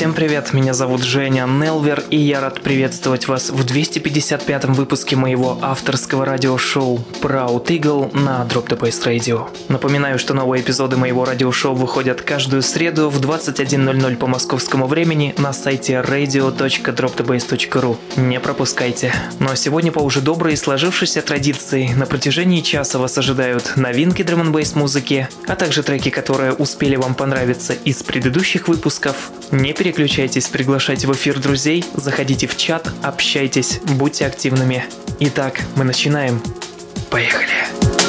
Всем привет, меня зовут Женя Нелвер, и я рад приветствовать вас в 255-м выпуске моего авторского радиошоу Proud Eagle на Drop the Bass Radio. Напоминаю, что новые эпизоды моего радиошоу выходят каждую среду в 21.00 по московскому времени на сайте radio.dropthebase.ru. Не пропускайте. Но сегодня по уже доброй и сложившейся традиции на протяжении часа вас ожидают новинки драм н музыки, а также треки, которые успели вам понравиться из предыдущих выпусков. Не переключайтесь переключайтесь, приглашайте в эфир друзей, заходите в чат, общайтесь, будьте активными. Итак, мы начинаем. Поехали!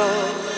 people.